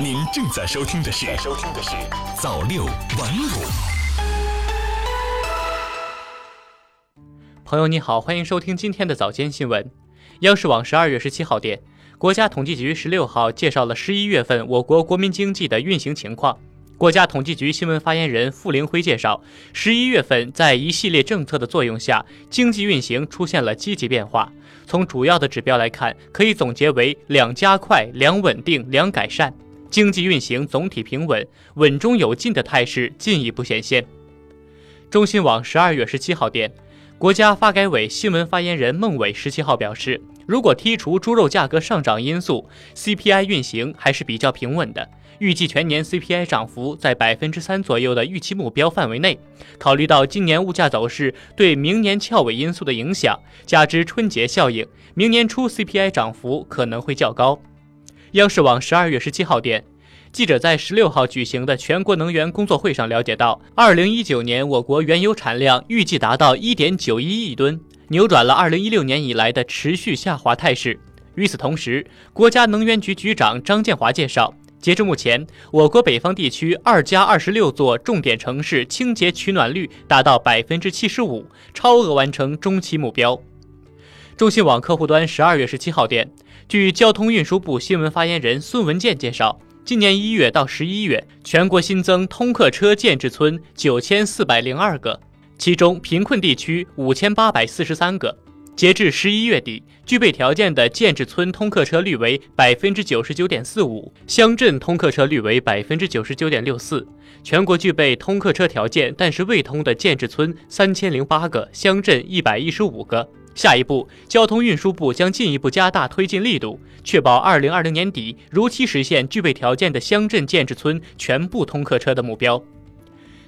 您正在收听的是《收听的是早六晚五》。朋友你好，欢迎收听今天的早间新闻。央视网十二月十七号电，国家统计局十六号介绍了十一月份我国国民经济的运行情况。国家统计局新闻发言人傅凌辉介绍，十一月份在一系列政策的作用下，经济运行出现了积极变化。从主要的指标来看，可以总结为两加快、两稳定、两改善，经济运行总体平稳、稳中有进的态势进一步显现。中新网十二月十七号电，国家发改委新闻发言人孟伟十七号表示，如果剔除猪肉价格上涨因素，CPI 运行还是比较平稳的。预计全年 CPI 涨幅在百分之三左右的预期目标范围内。考虑到今年物价走势对明年翘尾因素的影响，加之春节效应，明年初 CPI 涨幅可能会较高。央视网十二月十七号电，记者在十六号举行的全国能源工作会上了解到，二零一九年我国原油产量预计达到一点九一亿吨，扭转了二零一六年以来的持续下滑态势。与此同时，国家能源局局长张建华介绍。截至目前，我国北方地区二加二十六座重点城市清洁取暖率达到百分之七十五，超额完成中期目标。中新网客户端十二月十七号电，据交通运输部新闻发言人孙文健介绍，今年一月到十一月，全国新增通客车建制村九千四百零二个，其中贫困地区五千八百四十三个。截至十一月底，具备条件的建制村通客车率为百分之九十九点四五，乡镇通客车率为百分之九十九点六四。全国具备通客车条件但是未通的建制村三千零八个，乡镇一百一十五个。下一步，交通运输部将进一步加大推进力度，确保二零二零年底如期实现具备条件的乡镇建制村全部通客车的目标。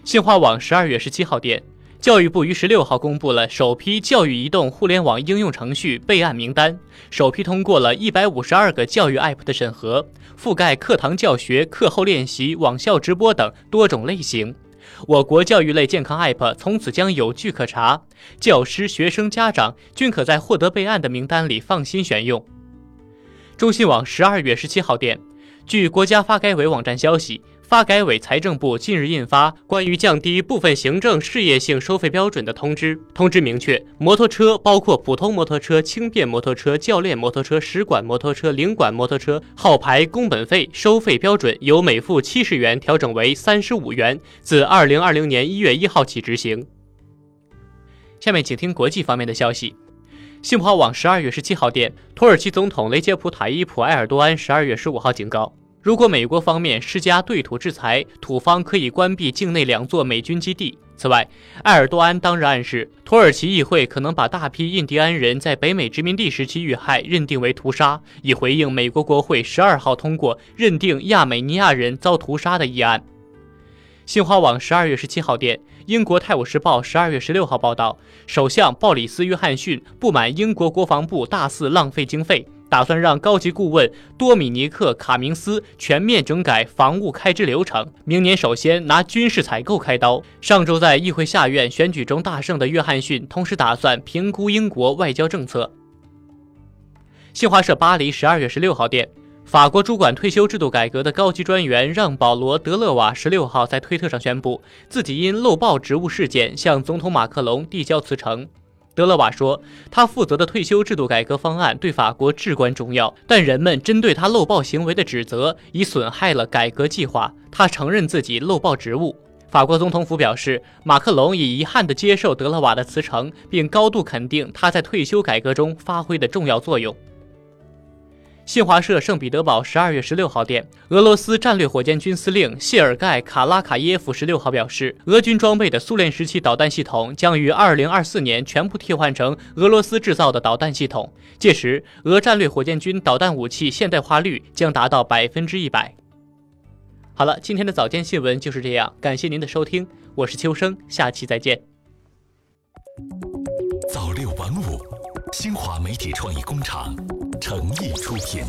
新华网十二月十七号电。教育部于十六号公布了首批教育移动互联网应用程序备案名单，首批通过了一百五十二个教育 App 的审核，覆盖课堂教学、课后练习、网校直播等多种类型。我国教育类健康 App 从此将有据可查，教师、学生、家长均可在获得备案的名单里放心选用。中新网十二月十七号电，据国家发改委网站消息。发改委、财政部近日印发关于降低部分行政事业性收费标准的通知。通知明确，摩托车包括普通摩托车、轻便摩托车、教练摩托车、使馆摩托车、领馆摩托车号牌工本费收费标准由每付七十元调整为三十五元，自二零二零年一月一号起执行。下面请听国际方面的消息。新华网十二月十七号电，土耳其总统雷杰普·塔伊普·埃尔多安十二月十五号警告。如果美国方面施加对土制裁，土方可以关闭境内两座美军基地。此外，埃尔多安当日暗示，土耳其议会可能把大批印第安人在北美殖民地时期遇害认定为屠杀，以回应美国国会十二号通过认定亚美尼亚人遭屠杀的议案。新华网十二月十七号电，英国《泰晤士报》十二月十六号报道，首相鲍里斯·约翰逊不满英国国防部大肆浪费经费。打算让高级顾问多米尼克·卡明斯全面整改防务开支流程，明年首先拿军事采购开刀。上周在议会下院选举中大胜的约翰逊，同时打算评估英国外交政策。新华社巴黎十二月十六号电，法国主管退休制度改革的高级专员让·保罗·德勒瓦十六号在推特上宣布，自己因漏报职务事件向总统马克龙递交辞呈。德勒瓦说，他负责的退休制度改革方案对法国至关重要，但人们针对他漏报行为的指责已损害了改革计划。他承认自己漏报职务。法国总统府表示，马克龙已遗憾地接受德勒瓦的辞呈，并高度肯定他在退休改革中发挥的重要作用。新华社圣彼得堡十二月十六号电，俄罗斯战略火箭军司令谢尔盖·卡拉卡耶夫十六号表示，俄军装备的苏联时期导弹系统将于二零二四年全部替换成俄罗斯制造的导弹系统，届时俄战略火箭军导弹武器现代化率将达到百分之一百。好了，今天的早间新闻就是这样，感谢您的收听，我是秋生，下期再见。早六晚五，新华媒体创意工厂。诚意出品。